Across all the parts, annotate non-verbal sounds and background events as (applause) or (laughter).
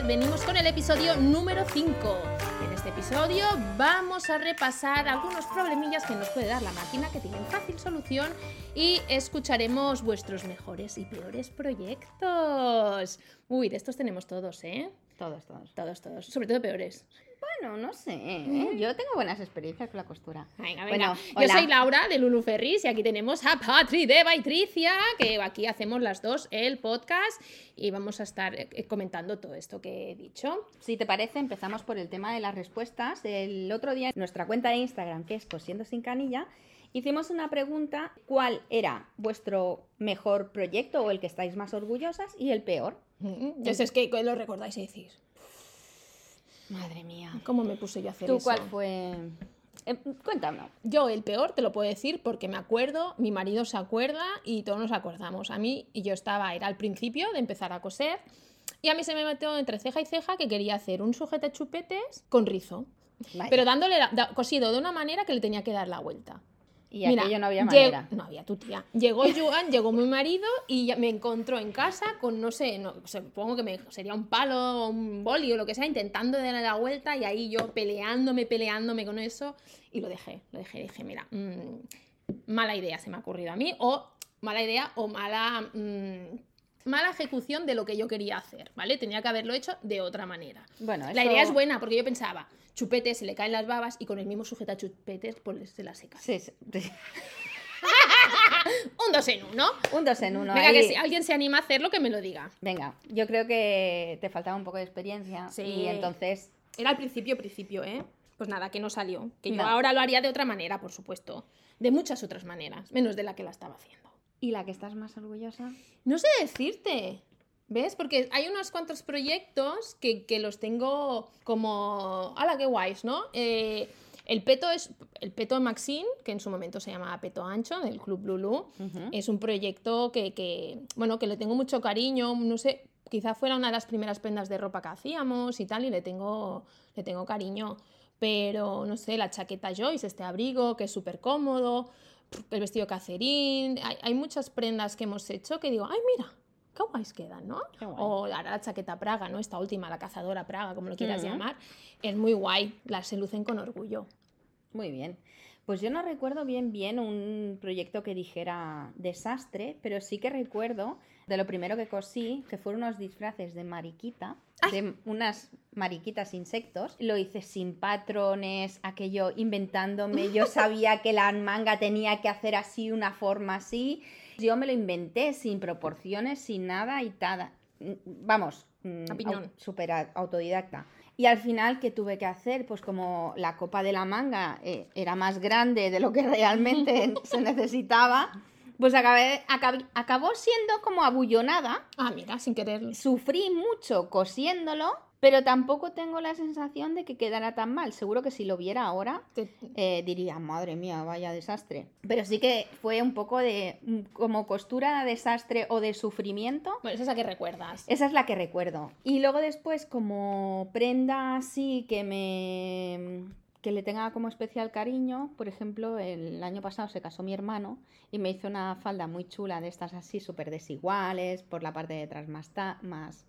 vez venimos con el episodio número 5. En este episodio vamos a repasar algunos problemillas que nos puede dar la máquina que tienen fácil solución y escucharemos vuestros mejores y peores proyectos. Uy, de estos tenemos todos, ¿eh? Todos, todos. Todos, todos. Sobre todo peores. Bueno, no sé. ¿eh? Yo tengo buenas experiencias con la costura. Venga, Bueno, venga. Yo hola. soy Laura de Lulu Ferris y aquí tenemos a Patri de Baitricia, que aquí hacemos las dos el podcast y vamos a estar eh, comentando todo esto que he dicho. Si te parece, empezamos por el tema de las respuestas. El otro día en nuestra cuenta de Instagram, que es Cosiendo sin canilla, hicimos una pregunta, ¿cuál era vuestro mejor proyecto o el que estáis más orgullosas y el peor? Entonces es que lo recordáis y decís, Madre mía. ¿cómo me puse yo a hacer ¿Tú eso? cuál fue? Eh, cuéntame. Yo el peor te lo puedo decir porque me acuerdo, mi marido se acuerda y todos nos acordamos. A mí, y yo estaba, era al principio de empezar a coser, y a mí se me metió entre ceja y ceja que quería hacer un sujete chupetes con rizo, Vaya. pero dándole la- da- cosido de una manera que le tenía que dar la vuelta. Y Mira, aquello no había manera. No había tu tía. Llegó Joan, llegó mi marido y ya me encontró en casa con, no sé, no, supongo que me, sería un palo o un boli o lo que sea, intentando darle la vuelta y ahí yo peleándome, peleándome con eso y lo dejé, lo dejé. Dije, mira, mm, mala idea se me ha ocurrido a mí o mala idea o mala... mm, Mala ejecución de lo que yo quería hacer, ¿vale? Tenía que haberlo hecho de otra manera. Bueno, La eso- idea es buena porque yo pensaba, chupete, se le caen las babas y con el mismo sujeta chupetes, pues se la seca. Sí, sí, sí. (laughs) (laughs) Un dos en uno. Un dos en uno. Venga, ahí. que si alguien se anima a hacerlo, que me lo diga. Venga, yo creo que te faltaba un poco de experiencia. Sí. Y entonces Era al principio, principio, ¿eh? Pues nada, que no salió. Que yo No. ahora lo haría de otra manera, por supuesto. De muchas otras maneras, menos de la que la estaba haciendo. ¿Y la que estás más orgullosa? No sé decirte. ¿Ves? Porque hay unos cuantos proyectos que, que los tengo como. ¡Hala, qué guays, ¿no? Eh, el peto es. El peto de Maxine, que en su momento se llamaba Peto Ancho, del Club Lulu. Ujú. Es un proyecto que, que, bueno, que le tengo mucho cariño, no sé, quizá fuera una de las primeras prendas de ropa que hacíamos y tal, y le tengo, le tengo cariño. Pero, no sé, la chaqueta Joyce, este abrigo, que es súper cómodo, el vestido cacerín, hay, hay muchas prendas que hemos hecho que digo, ay, mira, qué guays quedan, ¿no? Guay. O ahora la chaqueta Praga, ¿no? Esta última, la cazadora Praga, como lo quieras Ujú. llamar, es muy guay, las se lucen con orgullo. Muy bien. Pues yo no recuerdo bien bien un proyecto que dijera desastre, pero sí que recuerdo de lo primero que cosí, que fueron unos disfraces de mariquita, de unas mariquitas insectos. Lo hice sin patrones, aquello inventándome. Yo (laughs) sabía que la manga tenía que hacer así, una forma así. Yo me lo inventé sin proporciones, sin nada y tada. Mm, Vamos, mm, súper a- autodidacta. Y al final, ¿qué tuve que hacer? Pues como la copa de la manga eh, era más grande de lo que realmente (laughs) se necesitaba, pues acabé, acab- acabó siendo como abullonada. Ah, mira, sin querer. Sufrí mucho cosiéndolo, pero tampoco tengo la sensación de que quedara tan mal. Seguro que si lo viera ahora, eh, diría, madre mía, vaya desastre. Pero sí que fue un poco de mm, como costura de desastre o de sufrimiento. Bueno, esa es la que recuerdas. Esa es la que recuerdo. Y luego después, como prenda así que me que le tenga como especial cariño, por ejemplo, el año pasado se casó mi hermano y me hizo una falda muy chula de estas así súper desiguales, por la parte de atrás más, ta- más,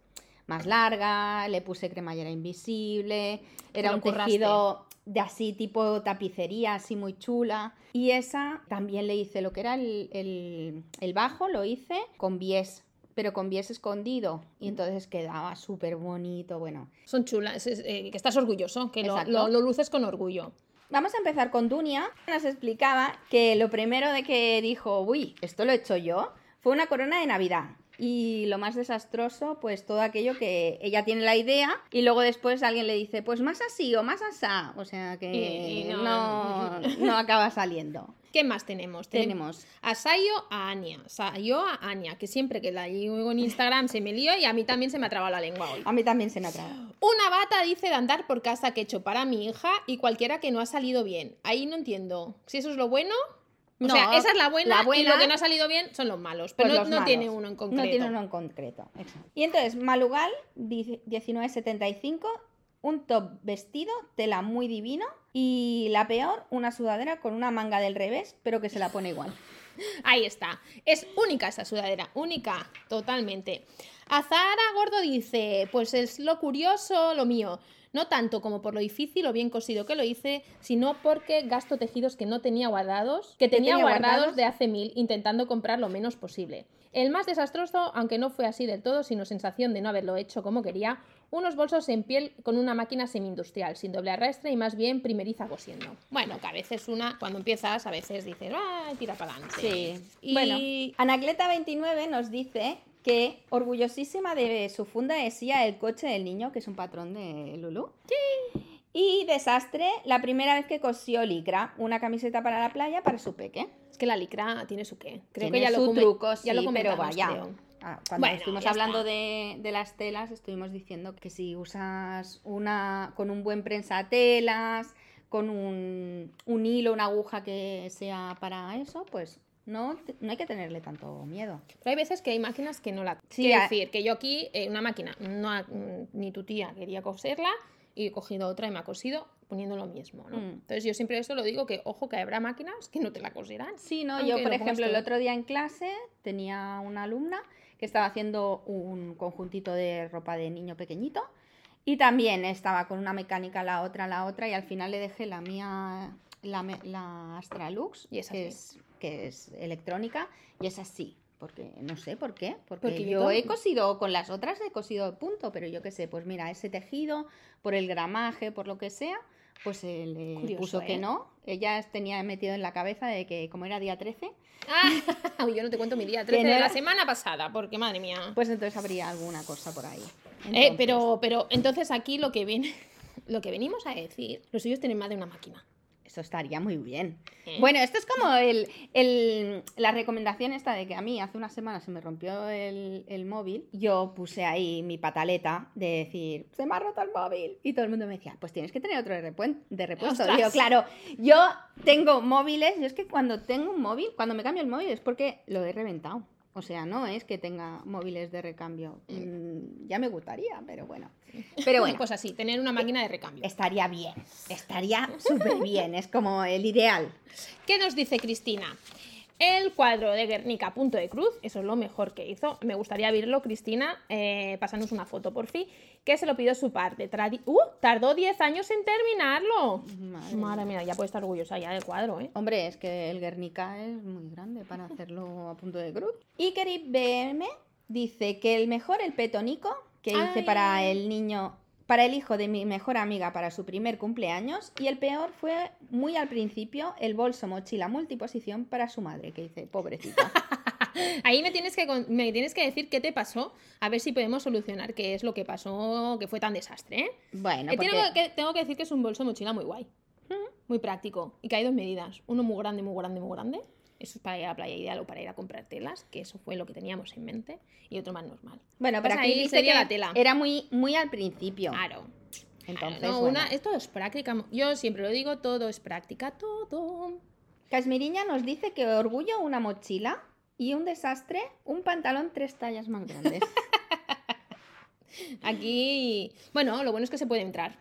más larga, le puse cremallera invisible, era un curraste. tejido de así tipo tapicería, así muy chula. Y esa también le hice lo que era el, el- el bajo, lo hice con bies, pero con bies escondido. Y entonces quedaba súper bonito. Bueno, Son chulas, es- eh, que estás orgulloso, que lo, lo- lo luces con orgullo. Vamos a empezar con Dunia. Nos explicaba que lo primero de que dijo, uy, esto lo he hecho yo, fue una corona de Navidad. Y lo más desastroso, pues todo aquello que ella tiene la idea y luego después alguien le dice, pues más así o más asá. O sea que Y- y no- no, no acaba saliendo. ¿Qué más tenemos? Tenemos a Sayo, a Ania. Sayo a Ania, que siempre que la digo en Instagram se me lío y a mí también se me ha trabado la lengua hoy. A mí también se me ha trabado. Una bata dice de andar por casa que he hecho para mi hija y cualquiera que no ha salido bien. Ahí no entiendo. Si eso es lo bueno. O No, sea, esa es la buena, la y buena- lo que no ha salido bien son los malos. Pero Pues no, los no malos. tiene uno en concreto. No tiene uno en concreto, exacto. Y entonces, Malugal, dice- 1975, un top vestido, tela muy divino. Y la peor, una sudadera con una manga del revés, pero que se la pone igual. (laughs) Ahí está. Es única esa sudadera, única, totalmente. Azara Gordo dice, pues es lo curioso, lo mío. No tanto como por lo difícil o bien cosido que lo hice, sino porque gasto tejidos que no tenía guardados, que tenía, tenía guardados, guardados? de hace mil, intentando comprar lo menos posible. El más desastroso, aunque no fue así del todo, sino sensación de no haberlo hecho como quería, unos bolsos en piel con una máquina semi-industrial, sin doble arrastre y más bien primeriza cosiendo. Bueno, que a veces una, cuando empiezas, a veces dices, ¡ah! Tira para adelante. Sí. Y Bueno, Anacleta29 nos dice que orgullosísima de su funda de silla el coche del niño, que es un patrón de Lulu. Sí. Y desastre, la primera vez que cosió licra, una camiseta para la playa para su peque. es que la licra tiene su qué. Creo Tiene que ya lo su come- truco, ya sí, lo pero vaya. creo. Ah, cuando Bueno, estuvimos ya hablando de, de las telas, estuvimos diciendo que si usas una con un buen prensatelas, con un, un hilo, una aguja que sea para eso, pues no, no hay que tenerle tanto miedo. Pero hay veces que hay máquinas que no la... Sí, Quiero a- decir, que yo aquí, eh, una máquina, no, ni tu tía quería coserla, y he cogido otra y me ha cosido poniendo lo mismo, ¿no? Mm. Entonces yo siempre esto lo digo, que ojo que habrá máquinas que no te la coserán. Sí, no, yo por ejemplo el otro día en clase tenía una alumna que estaba haciendo un conjuntito de ropa de niño pequeñito y también estaba con una mecánica la otra, la otra y al final le dejé la mía, la, la Astralux, Y que, es, que es electrónica y es así. Porque no sé por qué, porque, Porque yo todo- he cosido con las otras, he cosido punto, pero yo qué sé, pues mira, ese tejido, por el gramaje, por lo que sea, pues eh, le Curioso, puso que ¿eh? no. Ella tenía metido en la cabeza de que como era día 13, Ah, (laughs) yo no te cuento mi día 13 no de la semana pasada, porque madre mía. Pues entonces habría alguna cosa por ahí. Eh, pero, pero entonces aquí lo que viene, (laughs) lo que venimos a decir, los suyos tienen más de una máquina. Eso estaría muy bien. ¿eh? Bueno, esto es como el, el- la recomendación esta de que a mí hace una semana se me rompió el, el móvil. Yo puse ahí mi pataleta de decir, se me ha roto el móvil. Y todo el mundo me decía, pues tienes que tener otro de, repuesto. Digo, claro, yo tengo móviles. Yo es que cuando tengo un móvil, cuando me cambio el móvil es porque lo he reventado. O sea, no es que tenga móviles de recambio. Mm, ya me gustaría, pero bueno. (laughs) Pero bueno. Pues así, tener una máquina de recambio. Estaría bien, estaría súper bien, es como el ideal. ¿Qué nos dice Cristina? El cuadro de Guernica, punto de cruz, eso es lo mejor que hizo. Me gustaría verlo, Cristina. Eh, una foto, por fin. Que se lo pidió su parte. Tradi- ¡Uh! Tardó 10 años en terminarlo. Madre Madre mía, ya puede estar orgullosa ya del cuadro, ¿eh? Hombre, es que el Guernica es muy grande para hacerlo a punto de cruz. (laughs) Y BM dice que el mejor, el petonico, que hice Ay. para el niño, para el hijo de mi mejor amiga para su primer cumpleaños. Y el peor fue muy al principio el bolso mochila multiposición para su madre, que dice, pobrecita. (laughs) Ahí me tienes, que, me tienes que decir qué te pasó, a ver si podemos solucionar qué es lo que pasó, que fue tan desastre, ¿eh? Bueno, Eh, tengo, que, tengo que decir que es un bolso mochila muy guay. Muy práctico. Y que hay dos medidas. Uno muy grande, muy grande, muy grande. Eso es para ir a la playa ideal o para ir a comprar telas, que eso fue lo que teníamos en mente. Y otro más normal. bueno, pero pues aquí ahí dice sería que la tela. era muy, muy al principio. Claro. Entonces, Claro, no, bueno. una, esto es práctica. Yo siempre lo digo, todo es práctica, todo. Casmiriña nos dice que orgullo una mochila y un desastre un pantalón tres tallas más grandes. (laughs) Aquí, bueno, lo bueno es que se puede entrar.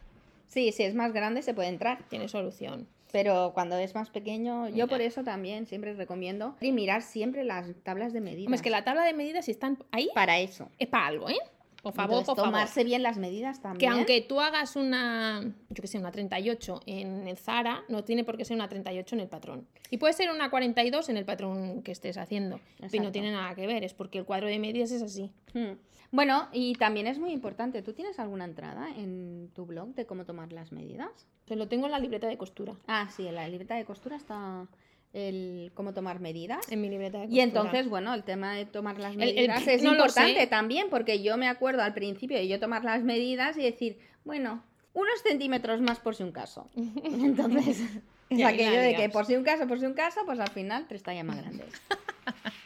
sí, si es más grande se puede entrar, Tiene solución. Pero cuando es más pequeño, yo por eso también siempre recomiendo y mirar siempre las tablas de medidas. Hombre, es que la tabla de medidas, si están ahí, Para eso. es para algo, ¿eh? Por favor, Entonces, por favor. tomarse bien las medidas Que también. aunque tú hagas una, yo que sé, una 38 en el Zara, no tiene por qué ser una 38 en el patrón. Y puede ser una 42 en el patrón que estés haciendo. Y no tiene nada que ver, es porque el cuadro de medias es así. Hmm. Bueno, y también es muy importante, ¿tú tienes alguna entrada en tu blog de cómo tomar las medidas? Se lo tengo en la libreta de costura. Ah, sí, en la libreta de costura está el cómo tomar medidas. En mi libreta de Y entonces, bueno, el tema de tomar las El- el- medidas es no importante también, porque yo me acuerdo al principio de yo tomar las medidas y decir, bueno, unos centímetros más por si un caso. (laughs) Entonces, es aquello de que por si un caso, por si un caso, pues al final tres tallas más grandes.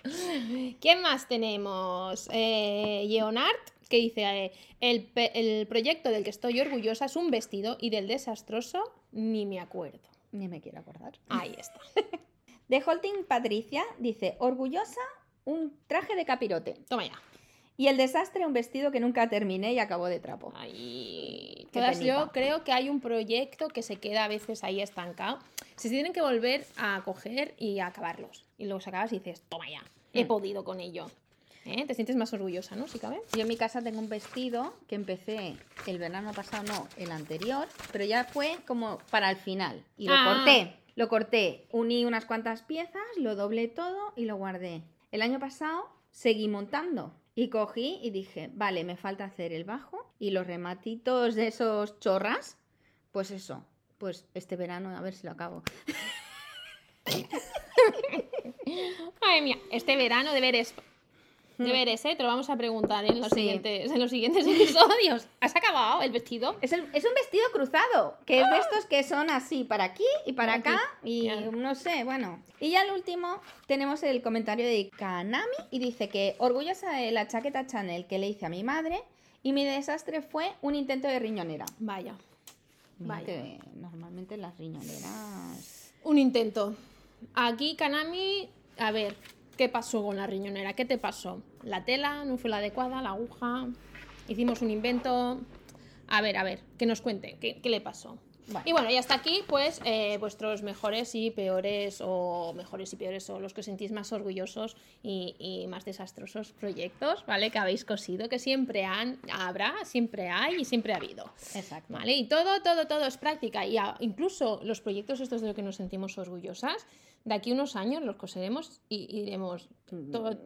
(laughs) ¿Quién más tenemos? Eh, Leonard, que dice, eh, el, el proyecto del que estoy orgullosa es un vestido y del desastroso ni me acuerdo. Ni me quiero acordar. Ahí está. (laughs) De Holting Patricia dice, orgullosa, un traje de capirote. Toma ya. Y el desastre, un vestido que nunca terminé y acabó de trapo. Todas penita. yo creo que hay un proyecto que se queda a veces ahí estancado. Se tienen que volver a coger y a acabarlos. y luego sacabas y dices, toma ya, he Mm. podido con ello. ¿Eh? Te sientes más orgullosa, ¿no? Si cabe. Yo en mi casa tengo un vestido que empecé el verano pasado, no, el anterior, pero ya fue como para el final. Y lo Ah. corté, lo corté, uní unas cuantas piezas, lo doblé todo y lo guardé. El año pasado seguí montando y cogí y dije, vale, me falta hacer el bajo y los rematitos de esos chorras, pues eso, pues este verano a ver si lo acabo. (laughs) Ay, mía, este verano deberes. Deberes, ¿eh? Te lo vamos a preguntar en los, Sí. siguientes, en los siguientes (laughs) episodios. ¿Has acabado el vestido? Es, el- es un vestido cruzado, que es de estos que son así para aquí y para Aquí, acá y no sé, bueno. Y ya el último tenemos el comentario de Kanami y dice que orgullosa de la chaqueta Chanel que le hice a mi madre y mi desastre fue un intento de riñonera. Vaya. Mira Vaya. que normalmente las riñoneras... Un intento. Aquí, Kanami, a ver, ¿qué pasó con la riñonera? ¿Qué te pasó? ¿La tela no fue la adecuada? ¿La aguja? ¿Hicimos un invento? A ver, a ver, que nos cuente, ¿qué, qué le pasó? Y bueno, y hasta aquí, pues, eh, vuestros mejores y peores, o mejores y peores, o los que os sentís más orgullosos y, y más desastrosos proyectos, ¿vale? Que habéis cosido, que siempre han, habrá, siempre hay y siempre ha habido. Exacto. ¿Vale? Y todo, todo, todo es práctica. Y a- incluso los proyectos estos de los que nos sentimos orgullosas, de aquí unos años los coseremos y, diremos todo,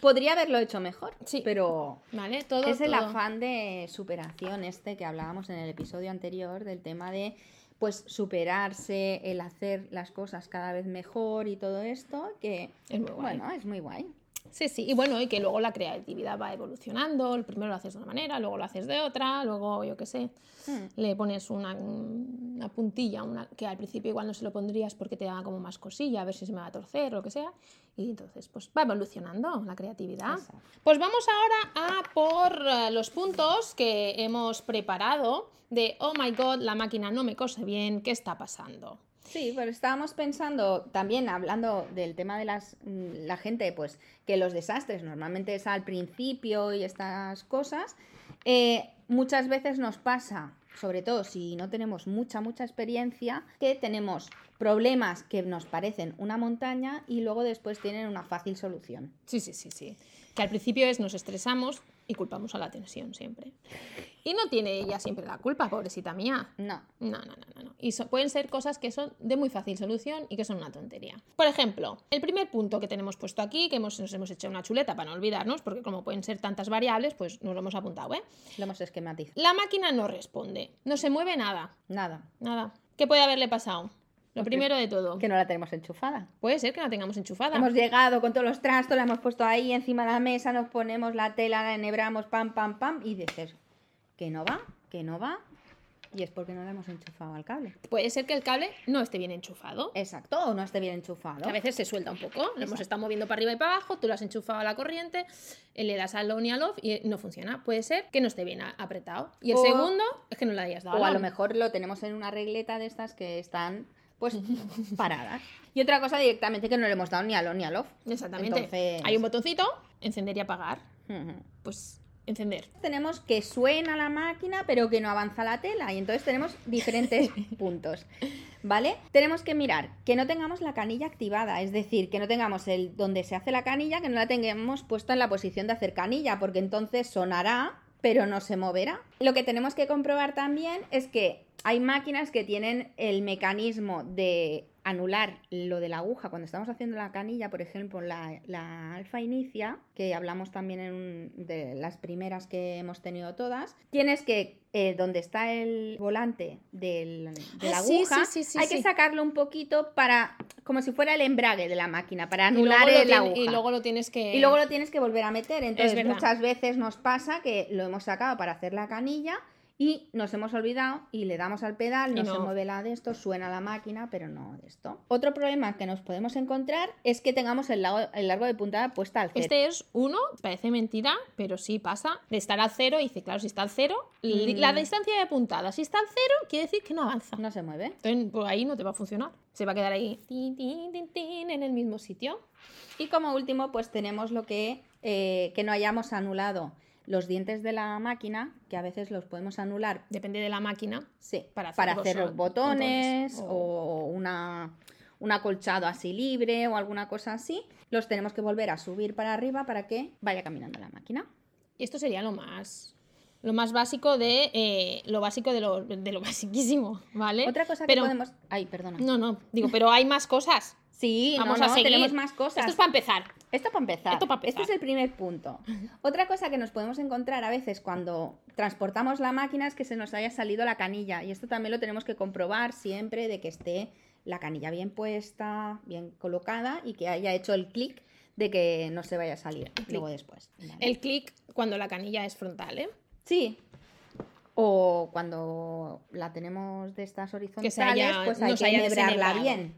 Podría haberlo hecho mejor, Sí. pero ¿vale? Todo, es el todo. afán de superación este que hablábamos en el episodio anterior del tema de pues superarse, el hacer las cosas cada vez mejor y todo esto que Es muy bueno, es muy guay. Sí, sí. Y bueno, y que luego la creatividad va evolucionando. El primero lo haces de una manera, luego lo haces de otra, luego, yo qué sé, Hmm. le pones una, una puntilla, una, que al principio igual no se lo pondrías porque te daba como más cosilla, a ver si se me va a torcer o lo que sea. Y entonces, pues va evolucionando la creatividad. Exacto. Pues vamos ahora a por eh, los puntos que hemos preparado de, oh my god, la máquina no me cose bien, ¿qué está pasando? Sí, pero estábamos pensando también hablando del tema de las mm, la gente, pues que los desastres normalmente es al principio y estas cosas. eh, muchas veces nos pasa, sobre todo si no tenemos mucha, mucha experiencia, que tenemos problemas que nos parecen una montaña y luego después tienen una fácil solución. Sí, sí, sí, sí. Que al principio es nos estresamos y culpamos a la tensión siempre. Y no tiene ella siempre la culpa, pobrecita mía. No. No, no, no, no. no. Y so- pueden ser cosas que son de muy fácil solución y que son una tontería. Por ejemplo, el primer punto que tenemos puesto aquí, que hemos, nos hemos hecho una chuleta para no olvidarnos, porque como pueden ser tantas variables, pues nos lo hemos apuntado, ¿eh? Lo hemos esquematizado. La máquina no responde, no se mueve nada, Nada. nada. ¿Qué puede haberle pasado? Lo primero de todo, Que no la tenemos enchufada. puede ser que la tengamos enchufada. Hemos llegado con todos los trastos, la hemos puesto ahí encima de la mesa, nos ponemos la tela, la enhebramos, pam, pam, pam, y dices, que no va, que no va, y es porque no la hemos enchufado al cable. Puede ser que el cable no esté bien enchufado. Exacto, o no esté bien enchufado. Que a veces se suelta un poco, lo hemos estado moviendo para arriba y para abajo, tú lo has enchufado a la corriente, eh, le das al on y al off y no funciona. Puede ser que no esté bien apretado. Y el O- segundo es que no le hayas dado. O a lo mejor lo tenemos en una regleta de estas que están, pues, (laughs) paradas. Y otra cosa directamente que no le hemos dado ni al on ni al off. Exactamente. Entonces- Hay un botoncito, encender y apagar. Pues encender. tenemos que suena la máquina pero que no avanza la tela y entonces tenemos diferentes (laughs) puntos, ¿vale? Tenemos que mirar que no tengamos la canilla activada, es decir, que no tengamos el donde se hace la canilla, que no la tengamos puesta en la posición de hacer canilla, porque entonces sonará pero no se moverá. Lo que tenemos que comprobar también es que hay máquinas que tienen el mecanismo de anular lo de la aguja cuando estamos haciendo la canilla, por ejemplo, la, la alfa inicia, que hablamos también en un- de las primeras que hemos tenido todas, tienes que, eh, donde está el volante del- de la Ah, aguja, sí, sí, sí, hay que sacarlo un poquito para, como si fuera el embrague de la máquina, para anular el aguja. y luego lo tienes que. Y luego lo tienes que volver a meter. Entonces, muchas veces nos pasa que lo hemos sacado para hacer la canilla y nos hemos olvidado y le damos al pedal, no, se mueve la de esto, suena la máquina, pero no de esto. Otro problema que nos podemos encontrar es que tengamos el, lago- el largo de puntada puesta al cero. Este es uno, parece mentira, pero sí pasa, de estar al cero. Y dice, claro, si está al cero, Mm. la distancia de puntada, si está al cero, quiere decir que no avanza. No se mueve. Entonces, por ahí no te va a funcionar. Se va a quedar ahí tin, tin, tin, tin, en el mismo sitio. Y como último, pues tenemos lo que, eh, que no hayamos anulado los dientes de la máquina, que a veces los podemos anular Depende de la máquina. Sí, Para para hacer hacer, boso- botones botones, o una, un acolchado así libre o alguna cosa así, los tenemos que volver a subir para arriba para que vaya caminando la máquina. Y esto sería lo más lo más básico de eh, lo básico de lo, de lo (laughs) basiquísimo, ¿vale? Otra cosa que podemos... Ay, perdona. No, no, digo, pero hay más cosas. Sí, Vamos no, a seguir. tenemos más cosas. Esto es para empezar. Esto para empezar. Esto pa' empezar. Este es el primer punto. (laughs) Otra cosa que nos podemos encontrar a veces cuando transportamos la máquina es que se nos haya salido la canilla. Y esto también lo tenemos que comprobar siempre de que esté la canilla bien puesta, bien colocada y que haya hecho el clic de que no se vaya a salir luego después. ¿vale? El clic cuando la canilla es frontal, ¿eh? Sí. O cuando la tenemos de estas horizontales, haya- pues hay que desenhebrado. bien.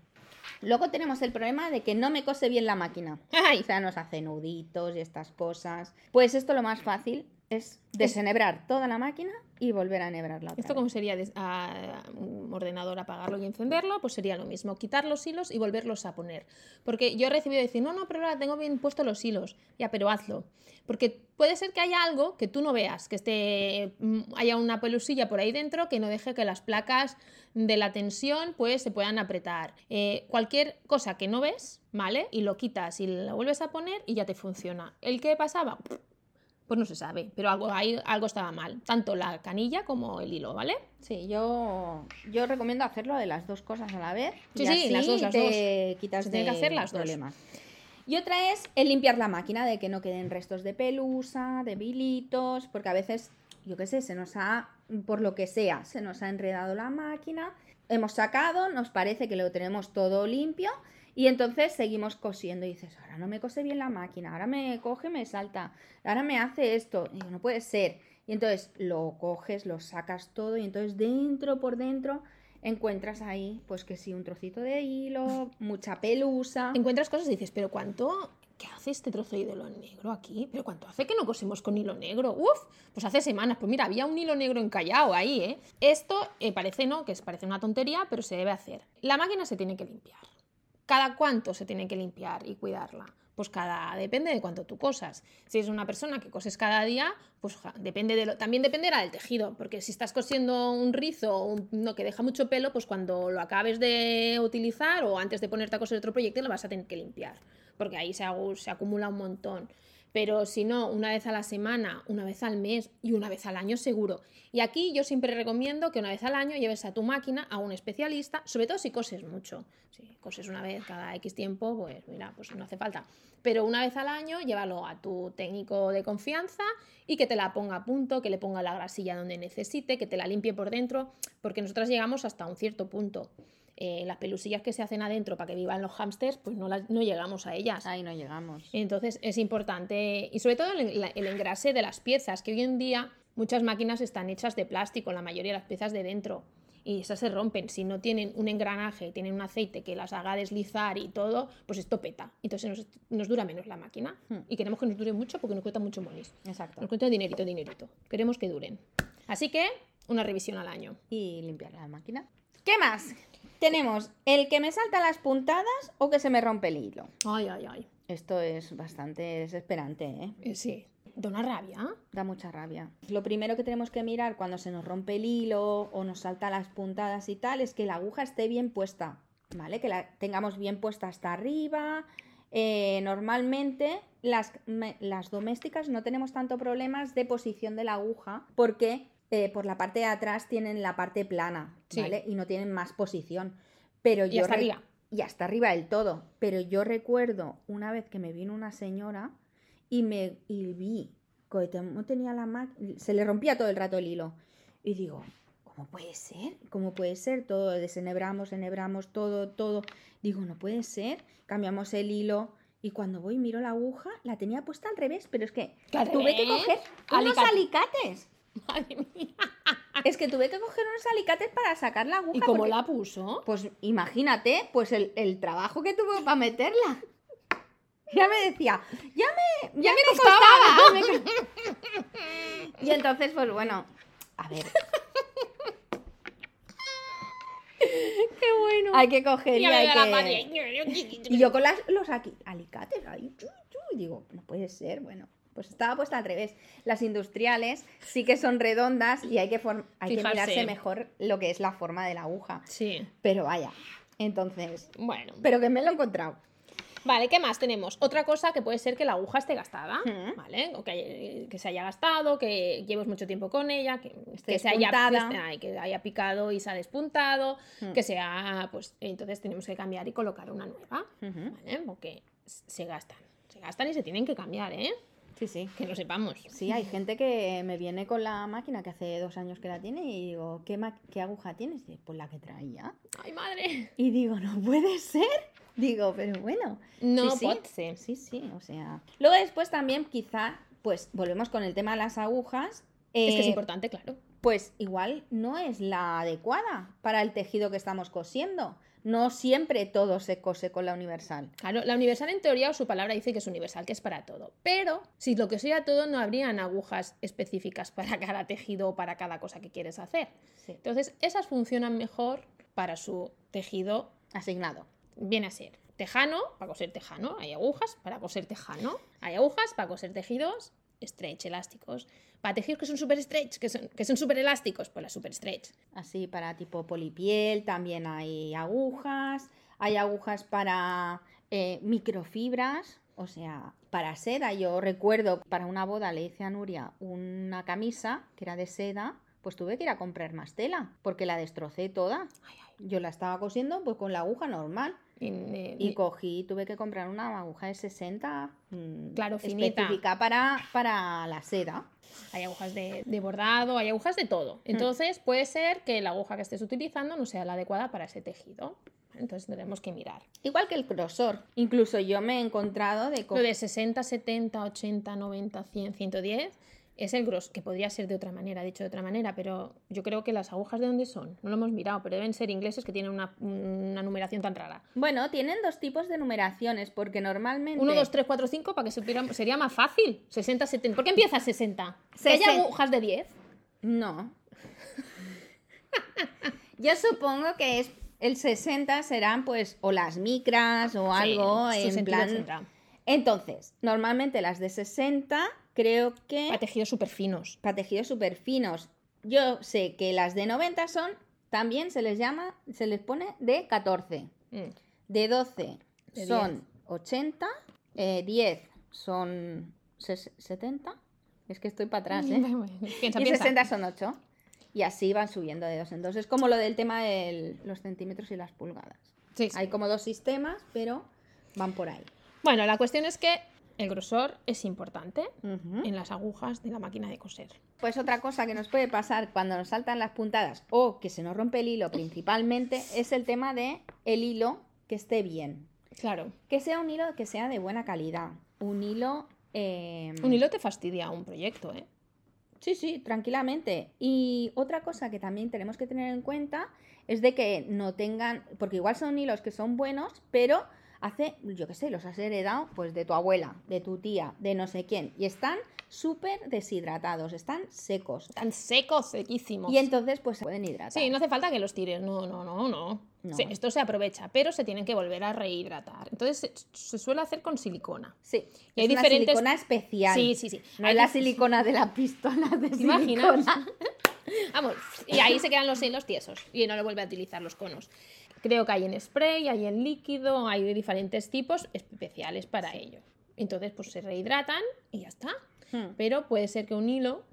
Luego tenemos el problema de que no me cose bien la máquina. (laughs) Ay, O sea, nos hace nuditos y estas cosas. Pues esto lo más fácil es desenhebrar toda la máquina y volver a enhebrarla otra Esto como sería a un ordenador apagarlo y encenderlo, pues sería lo mismo, quitar los hilos y volverlos a poner. Porque yo he recibido decir, no, no, pero ahora tengo bien puestos los hilos. Ya, pero hazlo. Porque puede ser que haya algo que tú no veas, que esté, mm, haya una pelusilla por ahí dentro que no deje que las placas de la tensión pues se puedan apretar. Eh, cualquier cosa que no ves, ¿vale? Y lo quitas y lo vuelves a poner y ya te funciona. ¿El qué pasaba? Pues no se sabe, pero algo, ahí, algo estaba mal. Tanto la canilla como el hilo, ¿vale? Sí, yo, yo recomiendo hacerlo de las dos cosas a la vez. Sí, y sí, así las dos, las te quitas Se tienen que de hacer las dos. problemas. Y otra es el limpiar la máquina, de que no queden restos de pelusa, de bilitos, porque a veces, yo qué sé, se nos ha, por lo que sea, se nos ha enredado la máquina, hemos sacado, nos parece que lo tenemos todo limpio y entonces seguimos cosiendo y dices, ahora no me cose bien la máquina, ahora me coge, me salta, ahora me hace esto, y digo, no puede ser. Y entonces lo coges, lo sacas todo y entonces dentro por dentro encuentras ahí, pues que sí, un trocito de hilo, (laughs) mucha pelusa. Encuentras cosas y dices, pero ¿cuánto? ¿Qué hace este trozo de hilo negro aquí? ¿Pero cuánto hace que no cosemos con hilo negro? Uf, pues hace semanas. Pues mira, había un hilo negro encallado ahí, ¿eh? Esto eh, parece, ¿no? Que es- parece una tontería, pero se debe hacer. La máquina se tiene que limpiar. ¿Cada cuánto se tiene que limpiar y cuidarla? Pues cada, depende de cuánto tú cosas. Si es una persona que coses cada día, pues depende de lo, también dependerá del tejido, porque si estás cosiendo un rizo un- no, que deja mucho pelo, pues cuando lo acabes de utilizar o antes de ponerte a coser otro proyecto lo vas a tener que limpiar, porque ahí se acumula un montón. Pero si no, una vez a la semana, una vez al mes y una vez al año seguro. Y aquí yo siempre recomiendo que una vez al año lleves a tu máquina a un especialista, sobre todo si coses mucho. Si coses una vez cada X tiempo, pues mira, pues no hace falta. Pero una vez al año, llévalo a tu técnico de confianza y que te la ponga a punto, que le ponga la grasilla donde necesite, que te la limpie por dentro, porque nosotras llegamos hasta un cierto punto. Eh, las pelusillas que se hacen adentro para que vivan los hámsters, pues no, las- no llegamos a ellas. Ahí no llegamos. Entonces es importante, y sobre todo el, engrase de las piezas, que hoy en día muchas máquinas están hechas de plástico, la mayoría de las piezas de dentro, y esas se rompen. Si no tienen un engranaje, tienen un aceite que las haga deslizar y todo, pues esto peta. Entonces nos, nos dura menos la máquina. Hmm. Y queremos que nos dure mucho porque nos cuesta mucho monis. Exacto. Nos cuesta dinerito, dinerito. Queremos que duren. Así que una revisión al año. Y limpiar la máquina. ¿Qué más? Tenemos el que me salta las puntadas o que se me rompe el hilo. Ay, ay, ay. Esto es bastante desesperante, ¿eh? Eh, sí. Da una rabia. Da mucha rabia. Lo primero que tenemos que mirar cuando se nos rompe el hilo o nos salta las puntadas y tal es que la aguja esté bien puesta, ¿vale? Que la tengamos bien puesta hasta arriba. Eh, normalmente las, me- las domésticas no tenemos tanto problemas de posición de la aguja porque eh, por la parte de atrás tienen la parte plana, Sí. ¿vale? Y no tienen más posición. Pero Y yo hasta arriba. y hasta arriba del todo. Pero yo recuerdo una vez que me vino una señora y me y vi que no tenía la máquina, se le rompía todo el rato el hilo. Y digo, ¿cómo puede ser? ¿Cómo puede ser? Todo desenhebramos, enhebramos todo, todo. Digo, no puede ser. Cambiamos el hilo y cuando voy y miro la aguja, la tenía puesta al revés, pero es que ¿Que al tuve que coger unos Alicate. alicates. (laughs) Madre mía. Es que tuve que coger unos alicates para sacar la aguja. ¿Y cómo porque- la puso? pues imagínate, pues el, el trabajo que tuvo para meterla. Ya me decía, ya me, ya me costaba. (laughs) y entonces, pues bueno, a ver, (laughs) ¡Qué bueno! hay que coger y hay que... Y yo con las, los aquí, alicates ahí, y digo, no puede ser, bueno. Pues estaba puesta al revés. Las industriales sí que son redondas y hay que, hay que mirarse mejor lo que es la forma de la aguja. Sí. Pero vaya, Entonces, Bueno. pero que me lo he encontrado. Vale, ¿qué más tenemos? Otra cosa que puede ser que la aguja esté gastada. ¿vale? O que, que se haya gastado, que lleves mucho tiempo con ella, que, Esté que se haya, ay, que haya picado y se ha despuntado, Mm. que sea, pues entonces tenemos que cambiar y colocar una nueva. ¿vale? Porque se gastan, se gastan y se tienen que cambiar, ¿eh? Sí, sí. Que lo sepamos. Sí, hay gente que me viene con la máquina que hace dos años que la tiene y digo, ¿qué, ma- qué aguja tienes? Y pues la que traía. ¡Ay, madre! Y digo, no puede ser. Digo, pero bueno. No sí, sí. pot ser. Sí, sí, o sea. Luego después también quizá, pues volvemos con el tema de las agujas. Es que es eh, importante, claro. Pues igual no es la adecuada para el tejido que estamos cosiendo. No siempre todo se cose con la universal. Claro, la universal en teoría o su palabra dice que es universal, que es para todo. Pero si lo que sea todo, no habrían agujas específicas para (laughs) cada tejido o para cada cosa que quieres hacer. Sí. Entonces, esas funcionan mejor para su tejido, Asignado. viene a ser tejano, para coser tejano, hay agujas para coser tejano, hay agujas para coser tejidos stretch, elásticos. Para tejidos que son super stretch, que son, que son super elásticos, pues la super stretch. Así para tipo polipiel, también hay agujas, hay agujas para eh, microfibras, o sea, para seda. Yo recuerdo para una boda le hice a Nuria una camisa que era de seda, pues tuve que ir a comprar más tela porque la destrocé toda. Yo la estaba cosiendo pues con la aguja normal Y, y cogí, tuve que comprar una aguja de 60, mm, Claro, finita. específica para, para la seda. Hay agujas de, de bordado, hay agujas de todo. Entonces puede ser que la aguja que estés utilizando no sea la adecuada para ese tejido. Entonces tenemos que mirar. Igual que el grosor. Incluso yo me he encontrado de Lo de 60, 70, 80, 90, 100, 110 es el gros, que podría ser de otra manera, dicho de otra manera, pero yo creo que las agujas de dónde son, no lo hemos mirado, pero deben ser ingleses que tienen una, una numeración tan rara. Bueno, tienen dos tipos de numeraciones, porque normalmente. 1, 2, 3, 4, 5, para que supiera- sería más fácil. 60, 70. ¿Por qué empieza 60? ¿Que hay agujas de 10? No. (laughs) Yo supongo que es el 60 serán pues o las micras o algo Sí, en plan. Entonces, normalmente las de 60 creo que Para tejidos súper finos. para tejidos súper finos. Yo sé que las de 90 son también se les llama, se les pone de 14. Mm. De 12 De son 80, eh, 10 son ses- 70. Es que estoy para atrás, ¿eh? (laughs) piensa, y piensa. 60 son 8. Y así van subiendo de dos en dos. Es como lo del tema de los centímetros y las pulgadas. Sí, sí. Hay como dos sistemas, pero van por ahí. Bueno, la cuestión es que el grosor es importante en las agujas de la máquina de coser. Pues otra cosa que nos puede pasar cuando nos saltan las puntadas o que se nos rompe el hilo principalmente es el tema de el hilo que esté bien. Claro. Que sea un hilo que sea de buena calidad. Un hilo... eh, Un hilo te fastidia un proyecto, ¿eh? Sí, sí, tranquilamente. Y otra cosa que también tenemos que tener en cuenta es de que no tengan, porque igual son hilos que son buenos, pero hace, yo qué sé, los has heredado pues de tu abuela, de tu tía, de no sé quién, y están súper deshidratados, están secos. Tan secos, sequísimos. Y entonces pues se pueden hidratar. Sí, no hace falta que los tires, no, no, no, no. No. Sí, esto se aprovecha, pero se tienen que volver a rehidratar. Entonces se, se suele hacer con silicona. Sí, Y hay es una diferentes- silicona especial. Sí, sí, sí. No Hay es la silicona de la pistola de silicona. Vamos, y ahí se quedan los hilos tiesos y no le vuelve a utilizar los conos. Creo que hay en spray, hay en líquido, hay de diferentes tipos especiales para ello. Entonces, pues se rehidratan y ya está. Hmm. Pero puede ser que un hilo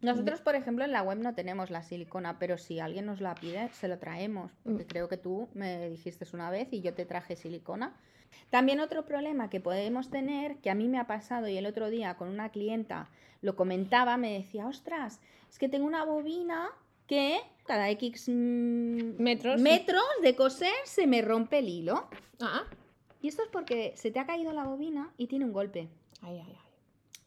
Nosotros, por ejemplo, en la web no tenemos la silicona, pero si alguien nos la pide, se lo traemos. Porque creo que tú me dijiste una vez y yo te traje silicona. También otro problema que podemos tener, que a mí me ha pasado y el otro día con una clienta lo comentaba, me decía, ostras, es que tengo una bobina que cada X mm, Metros. metros de coser se me rompe el hilo. Ah, Y esto es porque se te ha caído la bobina y tiene un golpe. ay, ay, ay.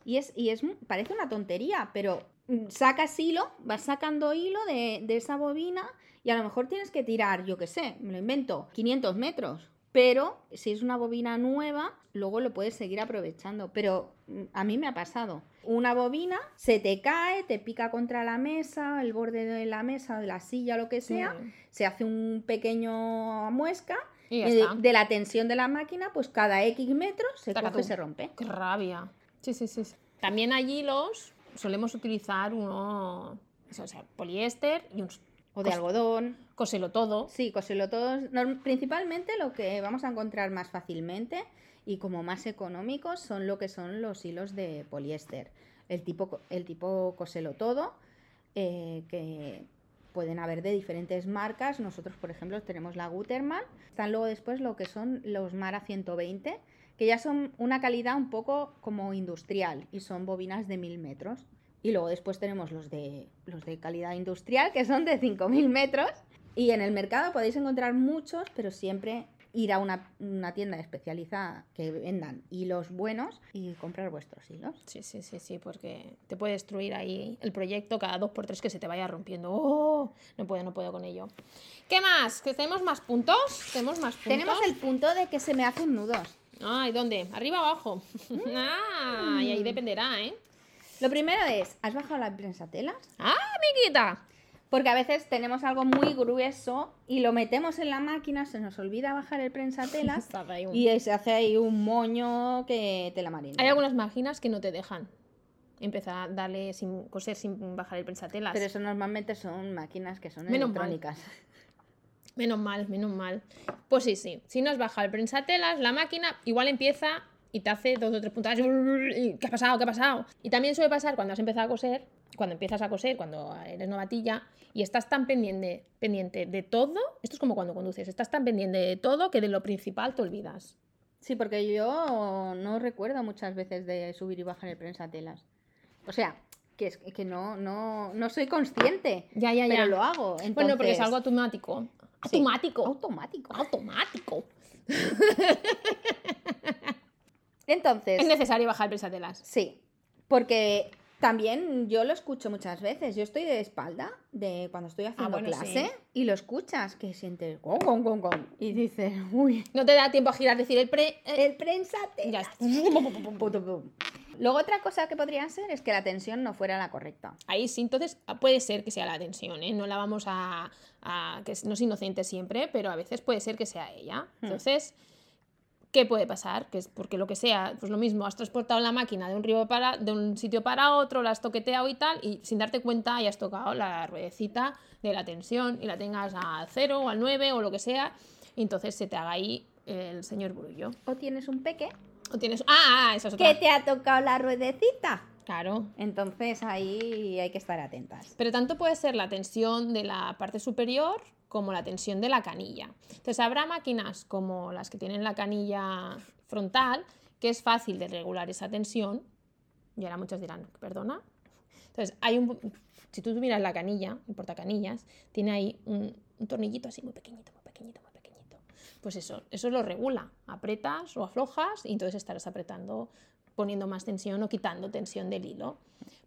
Y es, y es, parece una tontería, pero sacas hilo, vas sacando hilo de, de esa bobina y a lo mejor tienes que tirar, yo qué sé, me lo invento, 500 metros. Pero si es una bobina nueva, luego lo puedes seguir aprovechando. Pero mm, a mí me ha pasado. Una bobina se te cae, te pica contra la mesa, el borde de la mesa, de la silla, lo que Sí. sea. Se hace un pequeño muesca. Y de, de la tensión de la máquina, pues cada X metros se coge y se rompe. Qué rabia. Sí, sí, sí. También hay hilos, solemos utilizar uno, o sea, poliéster y un, O de algodón. Cóselo todo. Sí, cóselo todo. Principalmente lo que vamos a encontrar más fácilmente y como más económicos son lo que son los hilos de poliéster. El tipo, el tipo coselo todo, eh, que pueden haber de diferentes marcas. Nosotros, por ejemplo, tenemos la Gutermann. Están luego después lo que son los Mara 120, que ya son una calidad un poco como industrial y son bobinas de 1000 metros. Y luego después tenemos los de, los de calidad industrial, que son de 5000 metros. Y en el mercado podéis encontrar muchos, pero siempre ir a una, una tienda especializada que vendan hilos buenos y comprar vuestros hilos. Sí, sí, sí, sí, porque te puede destruir ahí el proyecto cada dos por tres que se te vaya rompiendo. ¡Oh! No puedo, no puedo con ello. ¿Qué más? ¿Que tenemos más puntos? ¿Tenemos más puntos? Tenemos el punto de que se me hacen nudos. Ay, ¿dónde? ¿Arriba o abajo? ah, y ahí dependerá, ¿eh? Lo primero es, ¿has bajado la prensatelas? ¡Ah, amiguita! Porque a veces tenemos algo muy grueso y lo metemos en la máquina, se nos olvida bajar el prensatelas (laughs) y se hace ahí un moño que te la marina. Hay algunas máquinas que no te dejan empezar a darle sin coser sin bajar el prensatelas. Pero eso normalmente son máquinas que son Menos mal. electrónicas. (laughs) Menos mal, menos mal. Pues sí, sí. Si no has bajado el prensatelas, la máquina igual empieza y te hace dos o tres puntadas. ¿Qué ha pasado? ¿Qué ha pasado? Y también suele pasar cuando has empezado a coser, cuando empiezas a coser, cuando eres novatilla y estás tan pendiente, pendiente de todo. Esto es como cuando conduces, estás tan pendiente de todo que de lo principal te olvidas. Sí, porque yo no recuerdo muchas veces de subir y bajar el prensatelas. O sea, que, es, que no, no, no soy consciente, Ya, ya, ya. pero lo hago. Bueno, porque es entonces- algo automático. Sí. Automático. automático. Automático. (laughs) Entonces, Es necesario bajar el prensatelas. sí, porque también yo lo escucho muchas veces. Yo estoy de espalda de cuando estoy haciendo Ah, bueno, clase sí. y lo escuchas que sientes gong, gong, gong, gong, y dices, uy, No te da tiempo a girar, decir el pre. eh, el prensatelas. ya está. Luego otra cosa que podría ser es que la tensión no fuera la correcta. Ahí sí, entonces ah, puede ser que sea la tensión, ¿eh? No la vamos a, a- que no es inocente siempre, pero a veces puede ser que sea ella. Hmm. ¿Qué puede pasar? Que es porque lo que sea, pues lo mismo, has transportado la máquina de un río para, de un sitio para otro, la has toqueteado y tal, y sin darte cuenta hayas tocado la ruedecita de la tensión y la tengas al 0 o al 9 o lo que sea, y entonces se te haga ahí el señor Brullo. O tienes un peque O tienes. Ah, ah, esa es otra. que te ha tocado la ruedecita. Claro. Entonces ahí hay que estar atentas. Pero tanto puede ser la tensión de la parte superior como la tensión de la canilla. Entonces habrá máquinas como las que tienen la canilla frontal, que es fácil de regular esa tensión. Y ahora muchos dirán, perdona. Entonces, hay un, si tú miras la canilla, el portacanillas, tiene ahí un, un tornillito así muy pequeñito, muy pequeñito, muy pequeñito. Pues eso, eso lo regula. Apretas o aflojas y entonces estarás apretando, poniendo más tensión o quitando tensión del hilo.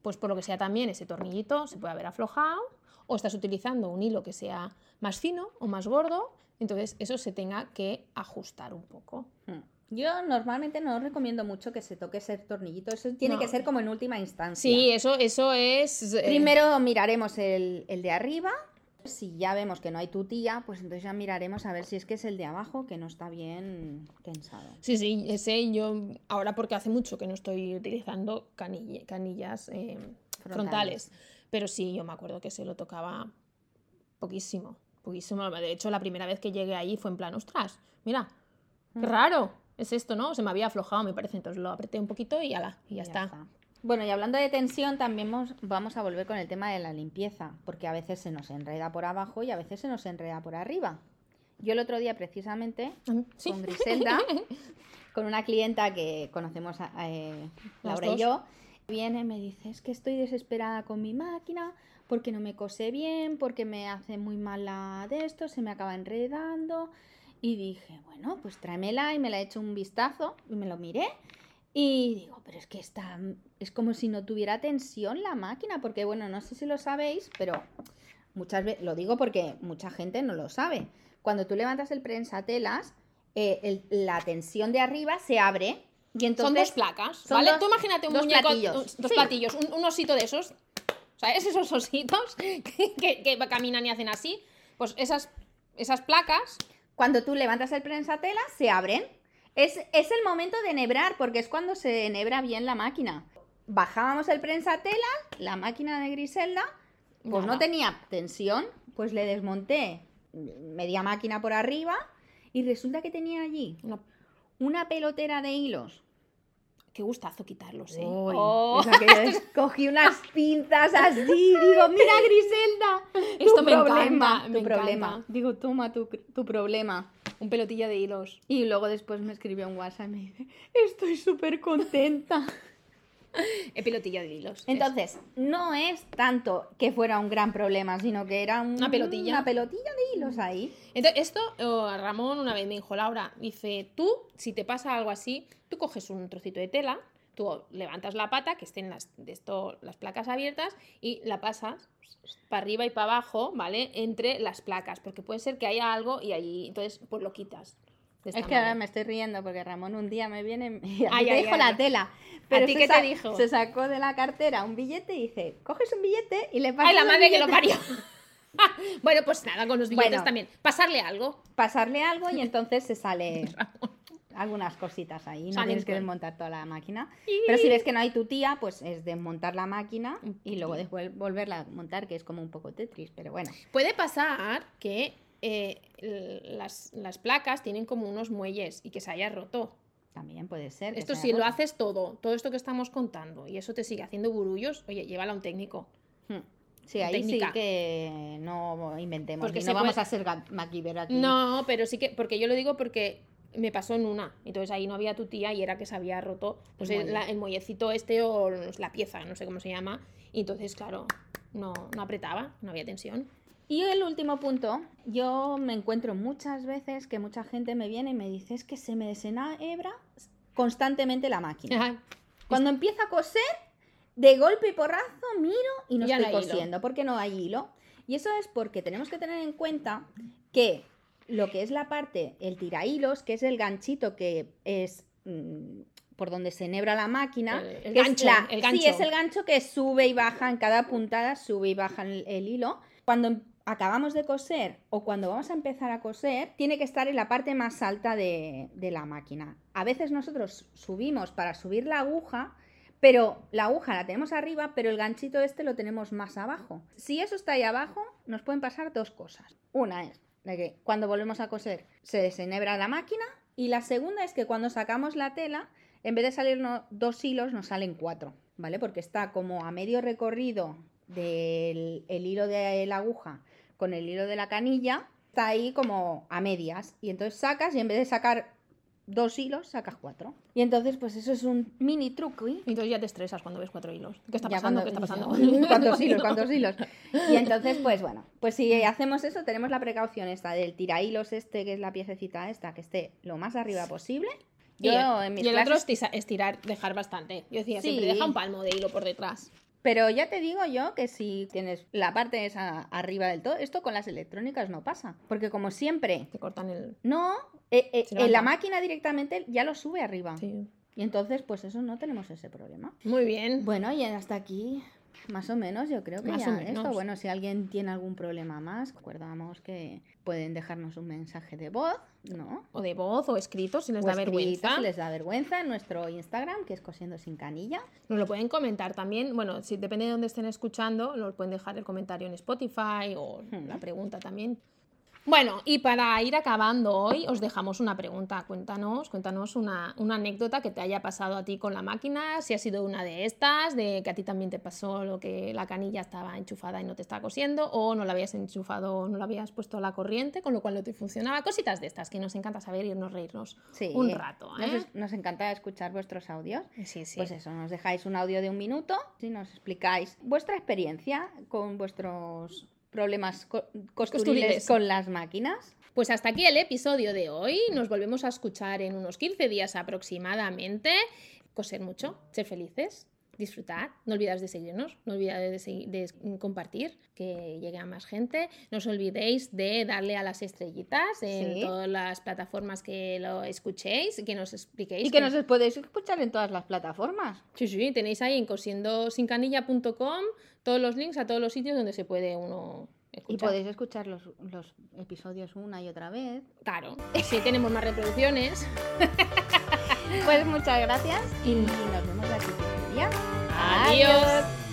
Pues por lo que sea también ese tornillito se puede haber aflojado o estás utilizando un hilo que sea más fino o más gordo, entonces eso se tenga que ajustar un poco. Hmm. Yo normalmente no recomiendo mucho que se toque ese tornillito. Eso tiene No. que ser como en última instancia. Sí, eso, eso es... eh, Primero miraremos el, el de arriba. Si ya vemos que no hay tutía, pues entonces ya miraremos a ver si es que es el de abajo que no está bien tensado. Sí, sí, ese yo ahora porque hace mucho que no estoy utilizando canille- canillas eh, frontales. Pero sí, yo me acuerdo que se lo tocaba poquísimo, poquísimo. De hecho, la primera vez que llegué ahí fue en plan, ostras, mira, qué Mm. raro, es esto, ¿no? Se me había aflojado, me parece, entonces lo apreté un poquito y ala, y ya, está. Bueno, y hablando de tensión, también mos- vamos a volver con el tema de la limpieza, porque a veces se nos enreda por abajo y a veces se nos enreda por arriba. Yo el otro día, precisamente, Sí. con Griselda, (laughs) con una clienta que conocemos, eh, Laura y yo, viene me dice, es que estoy desesperada con mi máquina porque no me cose bien, porque me hace muy mal la de esto, se me acaba enredando. Y dije, bueno, pues tráemela y me la he hecho un vistazo y me lo miré. Y digo, pero es que está, es como si no tuviera tensión la máquina, porque bueno, no sé si lo sabéis, pero muchas veces, lo digo porque mucha gente no lo sabe. Cuando tú levantas el prensatelas, eh, el- la tensión de arriba se abre y entonces... son dos placas, son ¿vale? dos- Tú imagínate un dos muñeco, platillos. dos Sí. platillos, un, un osito de esos, ¿sabes? Esos (laughs) ositos que, que- que caminan y hacen así. Pues esas, esas placas Cuando tú levantas el prensatelas, se abren. Es, es el momento de enhebrar, porque es cuando se enhebra bien la máquina. Bajábamos el prensatelas, la máquina de Griselda, pues Nada. no tenía tensión, pues le desmonté media máquina por arriba y resulta que tenía allí Una- una pelotera de hilos. Qué gustazo quitarlos, ¿eh? Uy, Oh, que yo (laughs) cogí unas pinzas así, digo, mira Griselda, tu Esto me problema, encanta, tu me problema. encanta. Digo, toma tu, tu problema. Un pelotilla de hilos. Y luego después me escribió un WhatsApp y me dice, estoy súper contenta. (laughs) (laughs) Pelotilla de hilos. Entonces, no es tanto que fuera un gran problema, sino que era un- Una pelotilla. una pelotilla de hilos ahí. Entonces, esto, oh, Ramón una vez me dijo, Laura, dice, tú, si te pasa algo así, tú coges un trocito de tela, tú levantas la pata, que estén las, de esto, las placas abiertas, y la pasas para arriba y para abajo, ¿vale? Entre las placas, porque puede ser que haya algo y ahí, entonces, pues lo quitas. De Es que ahora me estoy riendo porque Ramón un día me viene y (laughs) Ay, te ay, dijo ay, la tela. Pero ti se qué te dijo? Se sacó de la cartera un billete y dice, coges un billete y le pasas ¡Ay, la madre que lo billete". parió! (laughs) bueno, pues nada, con los billetes Bueno. también. Pasarle algo. Pasarle algo y (laughs) entonces se sale algunas cositas ahí. No Salen tienes que con- desmontar toda la máquina. Pero si ves que no hay tu tía, pues es desmontar la máquina y luego después volverla a montar, que es como un poco Tetris, pero bueno. Puede pasar que eh, las, las placas tienen como unos muelles y que se haya roto. También puede ser. Esto si lo haces todo, todo esto que estamos contando, y eso te sigue haciendo burullos, oye, llévala a un técnico. Hmm. Sí, ahí técnica. sí que no inventemos. Porque y no vamos a ga- MacGyver aquí. No, pero sí que, porque yo lo digo porque me pasó en una, entonces ahí no había tu tía y era que se había roto pues, El el, muelle. la- el muellecito este o la pieza, no sé cómo se llama, y entonces, claro, no, no apretaba, no había tensión. Y el último punto, yo me encuentro muchas veces que mucha gente me viene y me dice es que se me desenhebra constantemente la máquina. Cuando empieza a coser, de golpe y porrazo miro y no Ya no estoy hay hilo. cosiendo, porque no hay hilo. Y eso es porque tenemos que tener en cuenta que lo que es la parte, el tirahilos, que es el ganchito que es mm, por donde se enhebra la máquina, El- gancho, la- el Sí, es el gancho que sube y baja en cada puntada, sube y baja el, el hilo. Cuando acabamos de coser o cuando vamos a empezar a coser, tiene que estar en la parte más alta de, de la máquina. A veces nosotros subimos para subir la aguja, pero la aguja la tenemos arriba, pero el ganchito este lo tenemos más abajo. Si eso está ahí abajo, nos pueden pasar dos cosas. Una es de que cuando volvemos a coser se desenhebra la máquina y la segunda es que cuando sacamos la tela, en vez de salirnos dos hilos, nos salen cuatro, ¿vale? Porque está como a medio recorrido del el hilo de la aguja con el hilo de la canilla, está ahí como a medias. Y entonces sacas y en vez de sacar dos hilos, sacas cuatro. Y entonces, pues eso es un mini truco. Y entonces ya te estresas cuando ves cuatro hilos. ¿Qué está pasando? cuando- ¿Qué está pasando? "Uy, (laughs) ¿Cuántos hilos? ¿Cuántos hilos? Y entonces, pues bueno, pues si hacemos eso, tenemos la precaución esta del tirahilos este, que es la piececita esta, que esté lo más arriba posible. Y Yo el, en mis y el otro estisa- estirar, dejar bastante. Yo decía, siempre Sí. deja un palmo de hilo por detrás. Pero ya te digo yo que si tienes la parte esa arriba del todo, esto con las electrónicas no pasa. Porque como siempre, Te cortan el... no, eh, eh, en la máquina directamente ya lo sube arriba. Sí. Y entonces, pues eso no tenemos ese problema. Muy bien. Bueno, y hasta aquí, más o menos, yo creo que Más ya esto. Bueno, si alguien tiene algún problema más, recordamos que pueden dejarnos un mensaje de voz, ¿no? O de voz o escrito, si les O da vergüenza. si les da vergüenza en nuestro Instagram, que es cosiendo sin canilla. Nos lo pueden comentar también. Bueno, si depende de dónde estén escuchando, nos pueden dejar el comentario en Spotify o Hmm. la pregunta también. Bueno, y para ir acabando hoy, os dejamos una pregunta. Cuéntanos, cuéntanos una, una anécdota que te haya pasado a ti con la máquina, si ha sido una de estas, de que a ti también te pasó lo que la canilla estaba enchufada y no te estaba cosiendo, o no la habías enchufado no la habías puesto a la corriente, con lo cual no te funcionaba. Cositas de estas que nos encanta saber irnos reírnos Sí. un rato. Nos, ¿eh? nos encanta escuchar vuestros audios. Sí, sí. Pues eso, nos dejáis un audio de un minuto y nos explicáis vuestra experiencia con vuestros problemas co- costuriles Costuriles. con las máquinas. Pues hasta aquí el episodio de hoy. Nos volvemos a escuchar en unos 15 días aproximadamente. Coser mucho, ser felices, disfrutar. No olvidéis de seguirnos, no olvidéis de, segui- de compartir, que llegue a más gente. No os olvidéis de darle a las estrellitas en Sí. todas las plataformas que lo escuchéis, que nos expliquéis. Y que nos podéis escuchar en todas las plataformas. Sí, sí, tenéis ahí en cosiendosincanilla.com todos los links a todos los sitios donde se puede uno Y escuchar. podéis escuchar los, los episodios una y otra vez. Claro, si tenemos más reproducciones. (laughs) Pues muchas gracias y nos vemos aquí 15 días. Adiós.